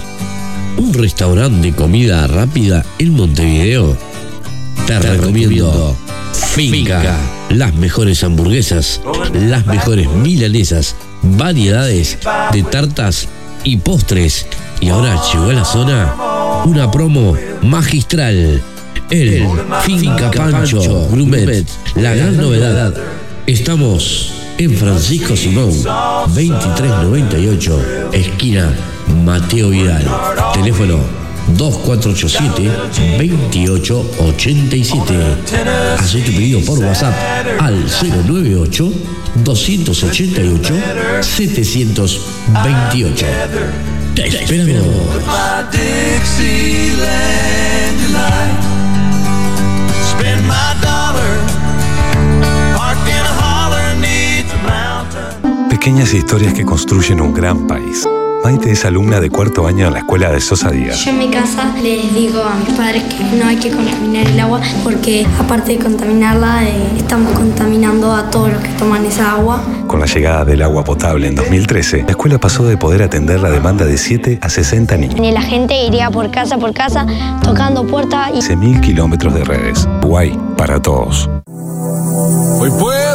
un restaurante de comida rápida en Montevideo? Te, recomiendo Finca. Las mejores hamburguesas, las mejores milanesas, variedades de tartas y postres. Y ahora llegó a la zona una promo magistral. El Finca Pancho Grumet. La gran novedad. Estamos en Francisco Simón, 2398, esquina Mateo Vidal. Teléfono 2487-2887. Haz tu pedido por WhatsApp al 098 288 728. Te esperamos. Pequeñas historias que construyen un gran país. Maite es alumna de cuarto año en la escuela de Sosa Díaz. Yo en mi casa les digo a mis padres que no hay que contaminar el agua porque aparte de contaminarla eh, estamos contaminando a todos los que toman esa agua. Con la llegada del agua potable en 2013, la escuela pasó de poder atender la demanda de 7 a 60 niños. Y la gente iría por casa por casa tocando puertas y 15.000 kilómetros de redes. Guay para todos. Hoy puedo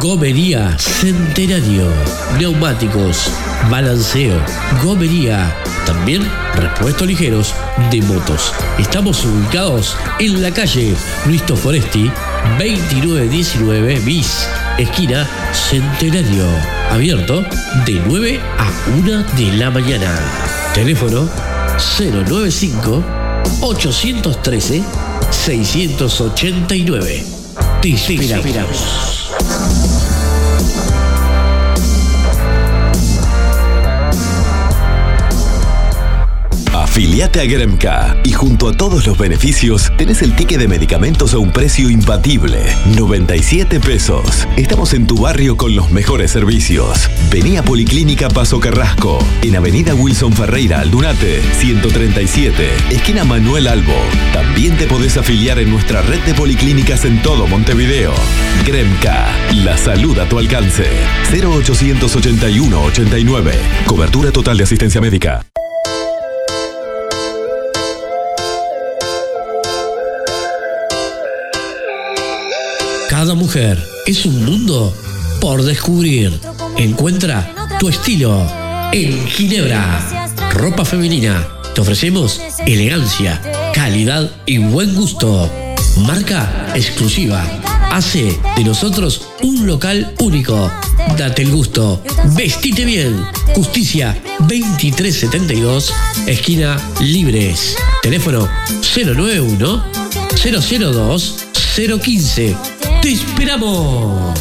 Gomería Centenario. Neumáticos, balanceo, gomería. También repuestos ligeros de motos. Estamos ubicados en la calle Luis Foresti, 2919 bis, esquina Centenario. Abierto de 9 a 1 de la mañana. Teléfono 095 813 689. Te esperamos. Afiliate a Gremca y junto a todos los beneficios tenés el ticket de medicamentos a un precio imbatible, 97 pesos. Estamos en tu barrio con los mejores servicios. Vení a Policlínica Paso Carrasco, en Avenida Wilson Ferreira, Aldunate, 137, esquina Manuel Albo. También te podés afiliar en nuestra red de policlínicas en todo Montevideo. Gremca, la salud a tu alcance. 0881 89. Cobertura total de asistencia médica. Cada mujer es un mundo por descubrir. Encuentra tu estilo en Ginebra. Ropa femenina. Te ofrecemos elegancia, calidad y buen gusto. Marca exclusiva. Hace de nosotros un local único. Date el gusto. Vestite bien. Justicia 2372, esquina Libres. Teléfono 091 002 015. ¡Te esperamos!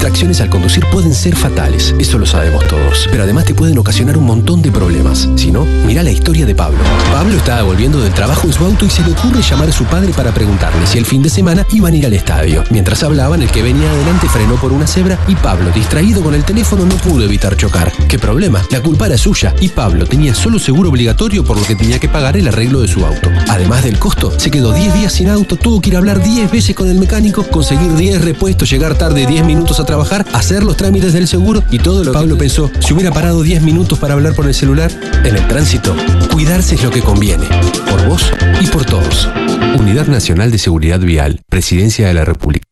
Distracciones al conducir pueden ser fatales, eso lo sabemos todos, pero además te pueden ocasionar un montón de problemas. Si no, mira la historia de Pablo. Pablo estaba volviendo del trabajo en su auto y se le ocurre llamar a su padre para preguntarle si el fin de semana iban a ir al estadio. Mientras hablaban, el que venía adelante frenó por una cebra y Pablo, distraído con el teléfono, no pudo evitar chocar. ¿Qué problema? La culpa era suya y Pablo tenía solo seguro obligatorio por lo que tenía que pagar el arreglo de su auto. Además del costo, se quedó 10 días sin auto, tuvo que ir a hablar 10 veces con el mecánico, conseguir 10 repuestos, llegar tarde 10 minutos a trabajar, hacer los trámites del seguro y todo lo que Pablo pensó, si hubiera parado 10 minutos para hablar por el celular, en el tránsito, cuidarse es lo que conviene, por vos y por todos. Unidad Nacional de Seguridad Vial, Presidencia de la República.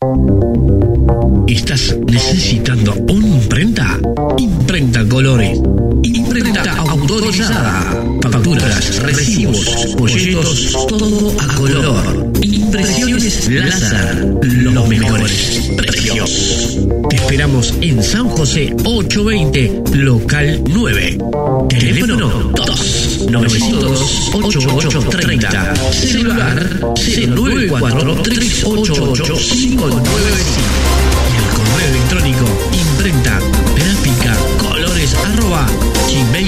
¿Estás necesitando una imprenta? Imprenta Colores. Imprenta autorizada. Facturas, recibos, folletos, todo a color. Impresiones láser. Los mejores precios. Te esperamos en San José 820, local 9. Teléfono 2 902 8830. Celular 094 388 595 y el correo electrónico imprenta gráfica colores arroba gmail.com.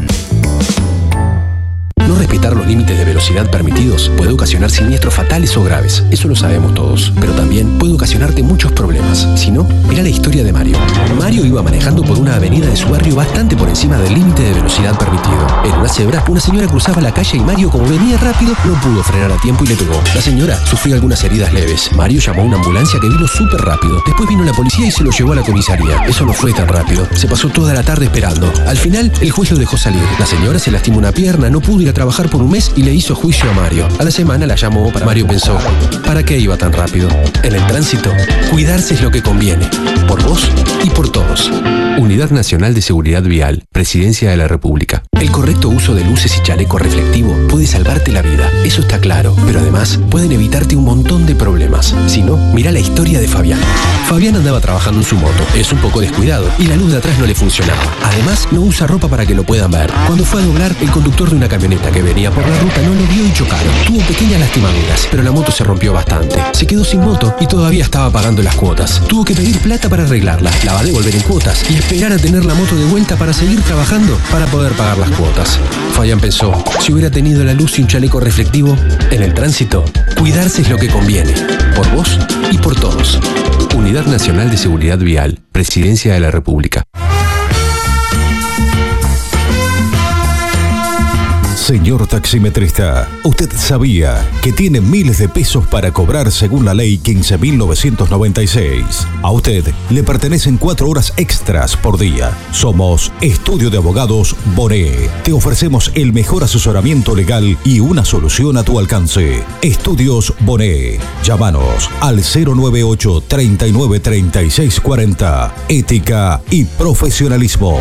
One. No respetar los límites de velocidad permitidos puede ocasionar siniestros fatales o graves, eso lo sabemos todos, pero también puede ocasionarte muchos problemas. Si no, mira la historia de Mario. Mario iba manejando por una avenida de su barrio bastante por encima del límite de velocidad permitido. En una cebra, una señora cruzaba la calle y Mario, como venía rápido, no pudo frenar a tiempo y le pegó. La señora sufrió algunas heridas leves. Mario llamó a una ambulancia que vino súper rápido. Después vino la policía y se lo llevó a la comisaría. Eso no fue tan rápido. Se pasó toda la tarde esperando. Al final, el juez lo dejó salir. La señora se lastimó una pierna, no pudo ir a trabajar por un mes y le hizo juicio a Mario. A la semana la llamó para Mario pensó, ¿para qué iba tan rápido? En el tránsito, cuidarse es lo que conviene. Por vos y por todos. Unidad Nacional de Seguridad Vial, Presidencia de la República. El correcto uso de luces y chaleco reflectivo puede salvarte la vida, eso está claro, pero además pueden evitarte un montón de problemas. Si no, mira la historia de Fabián. Fabián andaba trabajando en su moto, es un poco descuidado y la luz de atrás no le funcionaba. Además, no usa ropa para que lo puedan ver. Cuando fue a doblar, el conductor de una camioneta que venía por la ruta no lo vio y chocaron. Tuvo pequeñas lastimaduras, pero la moto se rompió bastante. Se quedó sin moto y todavía estaba pagando las cuotas. Tuvo que pedir plata para arreglarla, la va a devolver en cuotas y esperar a tener la moto de vuelta para seguir trabajando para poder pagar las cuotas. Fabián pensó, si hubiera tenido la luz y un chaleco reflectivo, en el tránsito, cuidarse es lo que conviene. Por vos y por todos. Unidad Nacional de Seguridad Vial, Presidencia de la República. Señor taximetrista, ¿usted sabía que tiene miles de pesos para cobrar según la ley 15.996? A usted le pertenecen cuatro horas extras por día. Somos Estudio de Abogados Boné. Te ofrecemos el mejor asesoramiento legal y una solución a tu alcance. Estudios Boné. Llámanos al 098 39 36 40. Ética y profesionalismo.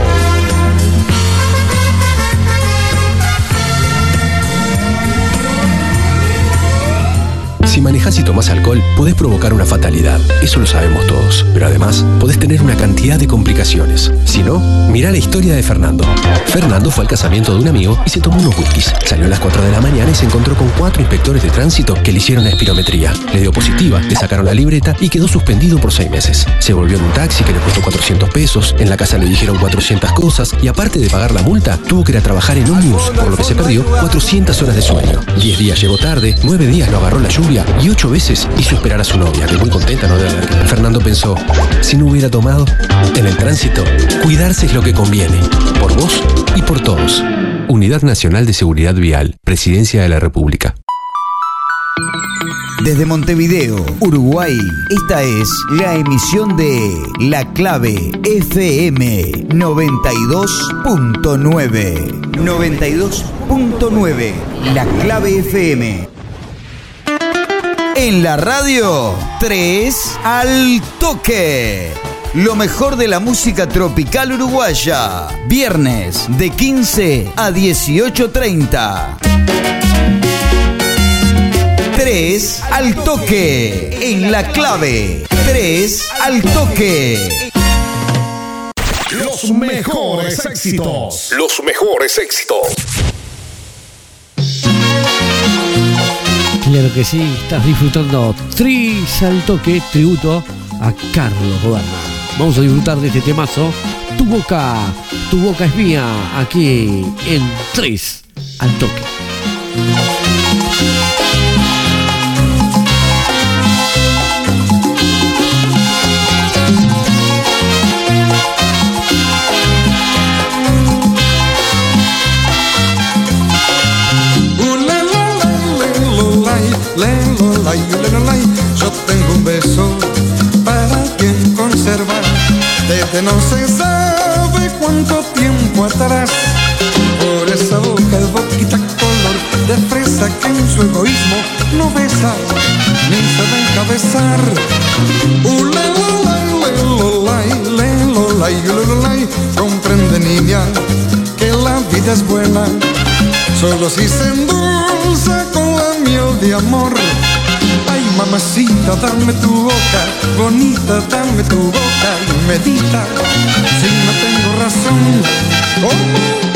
Si manejas y tomas alcohol, podés provocar una fatalidad. Eso lo sabemos todos. Pero además, podés tener una cantidad de complicaciones. Si no, mira la historia de Fernando. Fernando fue al casamiento de un amigo y se tomó unos whiskies. Salió a las 4 de la mañana y se encontró con cuatro inspectores de tránsito que le hicieron la espirometría. Le dio positiva, le sacaron la libreta y quedó suspendido por seis meses. Se volvió en un taxi que le costó 400 pesos. En la casa le dijeron 400 cosas y aparte de pagar la multa, tuvo que ir a trabajar en ómnibus, por lo que se perdió 400 horas de sueño. 10 días llegó tarde, 9 días lo agarró la lluvia y ocho veces hizo esperar a su novia, que muy contenta no debe haber. Fernando pensó, si no hubiera tomado, en el tránsito, cuidarse es lo que conviene, por vos y por todos. Unidad Nacional de Seguridad Vial, Presidencia de la República. Desde Montevideo, Uruguay, esta es la emisión de La Clave FM 92.9. 92.9. La Clave FM. En la radio, 3 al toque. Lo mejor de la música tropical uruguaya. Viernes de 15 a 18.30. 3 al toque. En la clave. 3 al toque. Los mejores éxitos. Los mejores éxitos. Claro que sí, estás disfrutando Tris al toque, tributo a Carlos Goberna. Vamos a disfrutar de este temazo. Tu boca, tu boca es mía, aquí en Tris al toque. Yo tengo un beso para quien conservar desde no se sabe cuánto tiempo atrás. Por esa boca boquita color de fresa que en su egoísmo no besa ni sabe encabezar. Comprende niña que la vida es buena solo si se endulza con la miel de amor. Ay, mamacita, dame tu boca, bonita, dame tu boca y medita si no tengo razón. ¿Cómo?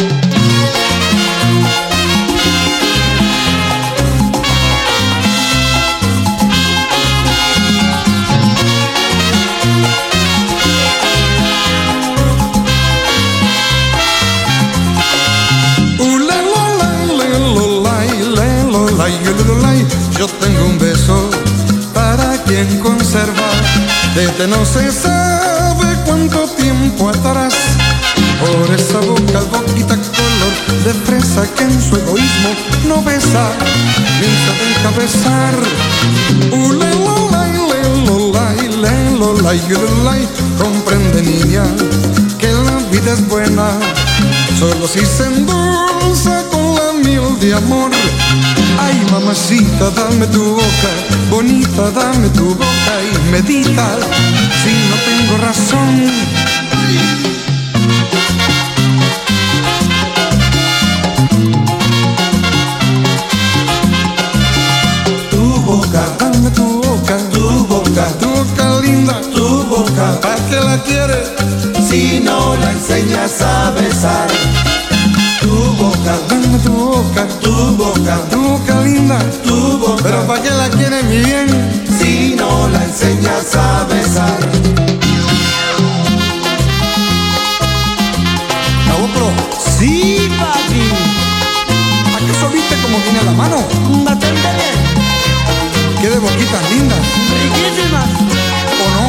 Desde no se sabe cuánto tiempo atrás. Por esa boca, boquita color de fresa que en su egoísmo no besa ni sabe encabezar. Comprende niña que la vida es buena solo si se endulza de amor. Ay, mamacita, dame tu boca, bonita, dame tu boca y medita si no tengo razón. Tu boca, dame tu boca, tu boca, tu boca linda, tu boca, ¿para qué la quieres? Si no la enseñas a besar. Tu boca, dame tu boca, tu boca, tu boca linda, tu boca. Pero ¿para qué la quieres mi bien? Si no la enseñas a besar. ¿A otro? Sí, papi. ¿Acaso viste cómo viene a la mano? Bastante bien. Qué de boquitas lindas. Riquísimas. ¿O no?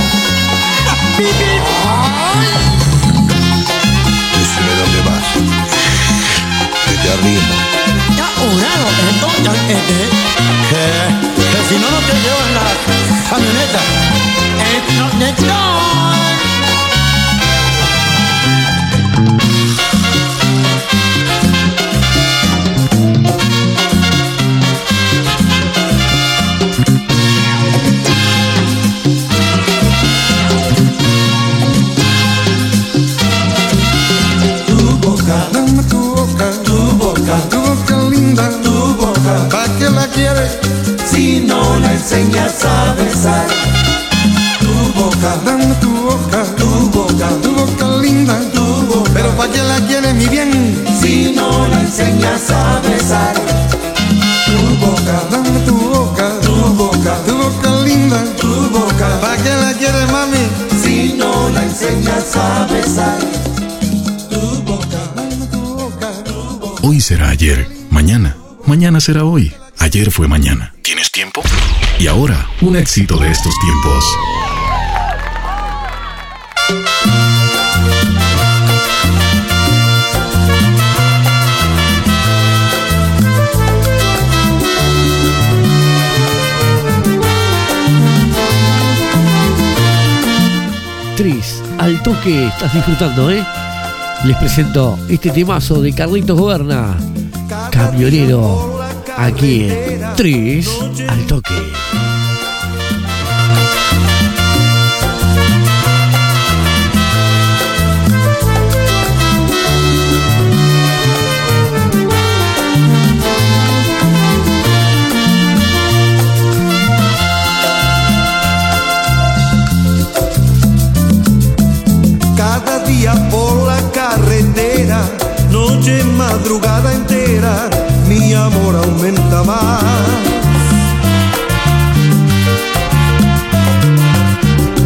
te arrimo. apurado, esto ya es de- que, que si no, no te llevo en la camioneta. Esto de enseñas a besar. Tu boca, dame tu boca, tu boca, tu boca linda, tu boca, pero ¿pa' qué la quieres mi bien? Si no la enseñas a besar. Tu boca, dame tu boca, tu boca, tu boca linda, tu boca, ¿pa' qué la quieres mami? Si no la enseñas a besar. Hoy será ayer, mañana, mañana será hoy, ayer fue mañana. ¿Tienes tiempo? Y ahora, un éxito de estos tiempos. Tris, al toque estás disfrutando, ¿eh? Les presento este temazo de Carlitos Goberna, camionero, aquí en Tris, al toque. Noche, madrugada entera, mi amor aumenta más.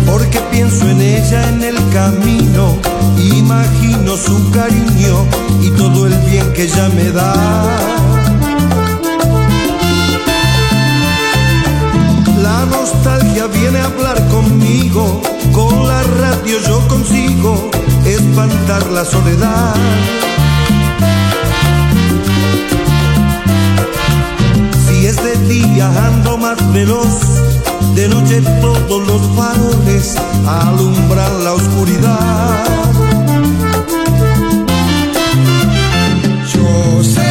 Porque pienso en ella en el camino, imagino su cariño y todo el bien que ella me da. La nostalgia viene a hablar conmigo, con la radio yo consigo espantar la soledad. Si es de día ando más veloz, de noche todos los faroles alumbran la oscuridad. Yo sé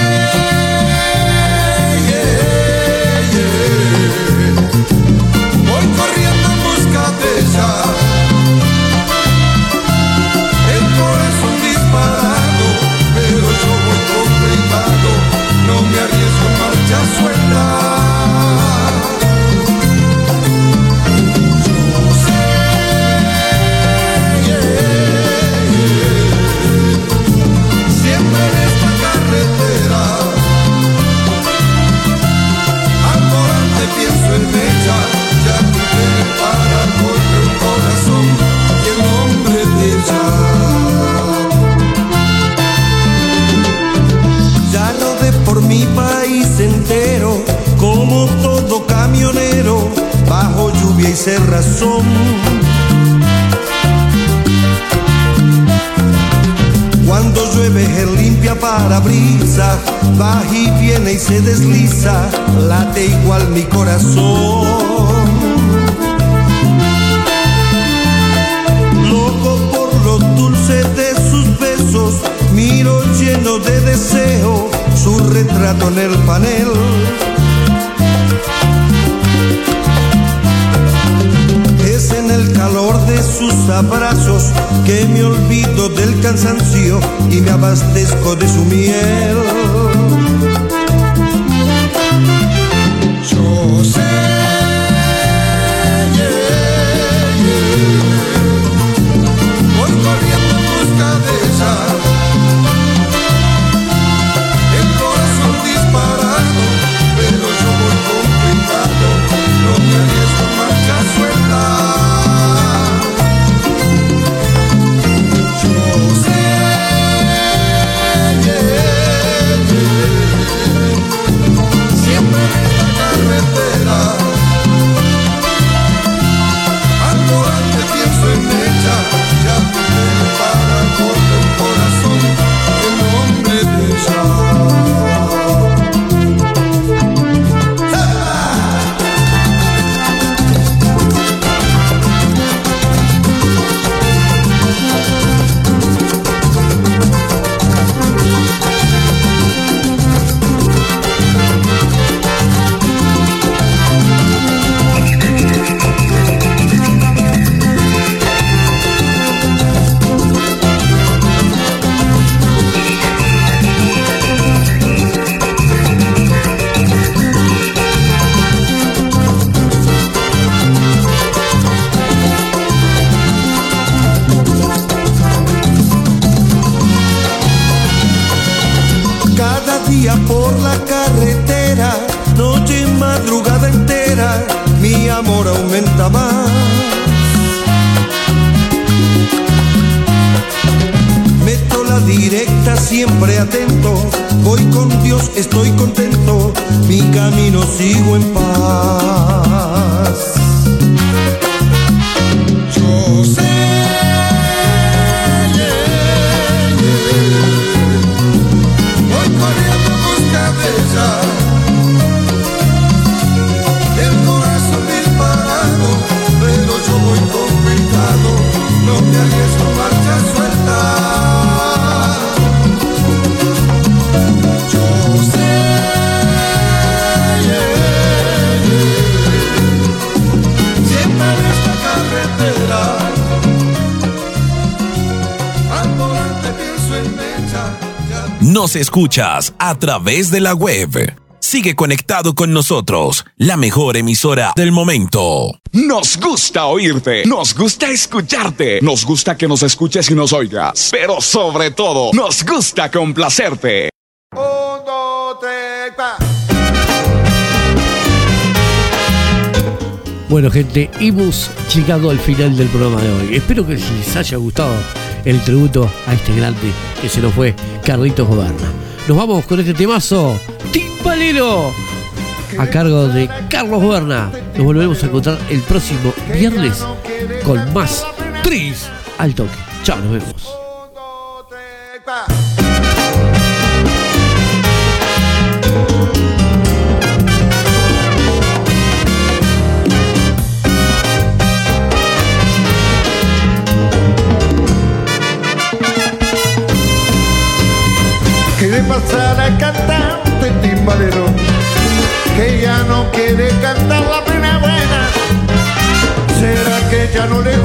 marcha suelta. Se desliza, late igual mi corazón. Loco por lo dulce de sus besos, miro lleno de deseo su retrato en el panel. Es en el calor de sus abrazos que me olvido del cansancio y me abastezco de su miel. Escuchas a través de la web. Sigue conectado con nosotros, la mejor emisora del momento. Nos gusta oírte, nos gusta escucharte, nos gusta que nos escuches y nos oigas, pero sobre todo, nos gusta complacerte. Un, dos, tres, pa. Bueno, gente, hemos llegado al final del programa de hoy. Espero que les haya gustado el tributo a este grande que se nos fue, Carlitos Goberna. Nos vamos con este temazo, Timbalero, a cargo de Carlos Goberna. Nos volveremos a encontrar el próximo viernes con más Tris al toque. Chao, nos vemos. ¿Qué le pasa al cantante timbalero? Que ya no quiere cantar la plena buena. ¿Será que ya no le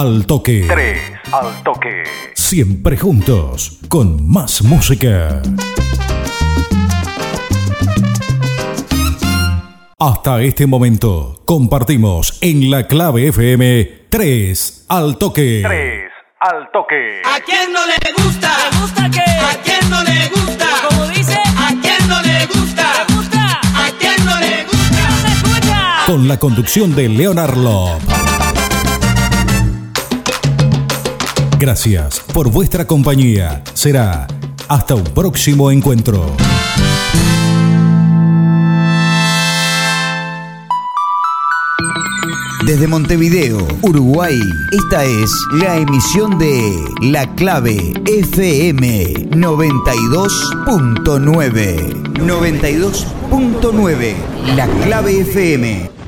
al toque. 3 al toque. Siempre juntos, con más música. Hasta este momento, compartimos en la clave FM 3 al toque. 3 al toque. ¿A quién no le gusta? ¿Le gusta qué? ¿A quién no le gusta? Como dice, ¿a quién no le gusta? ¿Le gusta? ¿A quién no le gusta? ¡No se escucha! Con la conducción de Leonard Love. Gracias por vuestra compañía. Será hasta un próximo encuentro. Desde Montevideo, Uruguay, esta es la emisión de La Clave FM 92.9. 92.9. La Clave FM.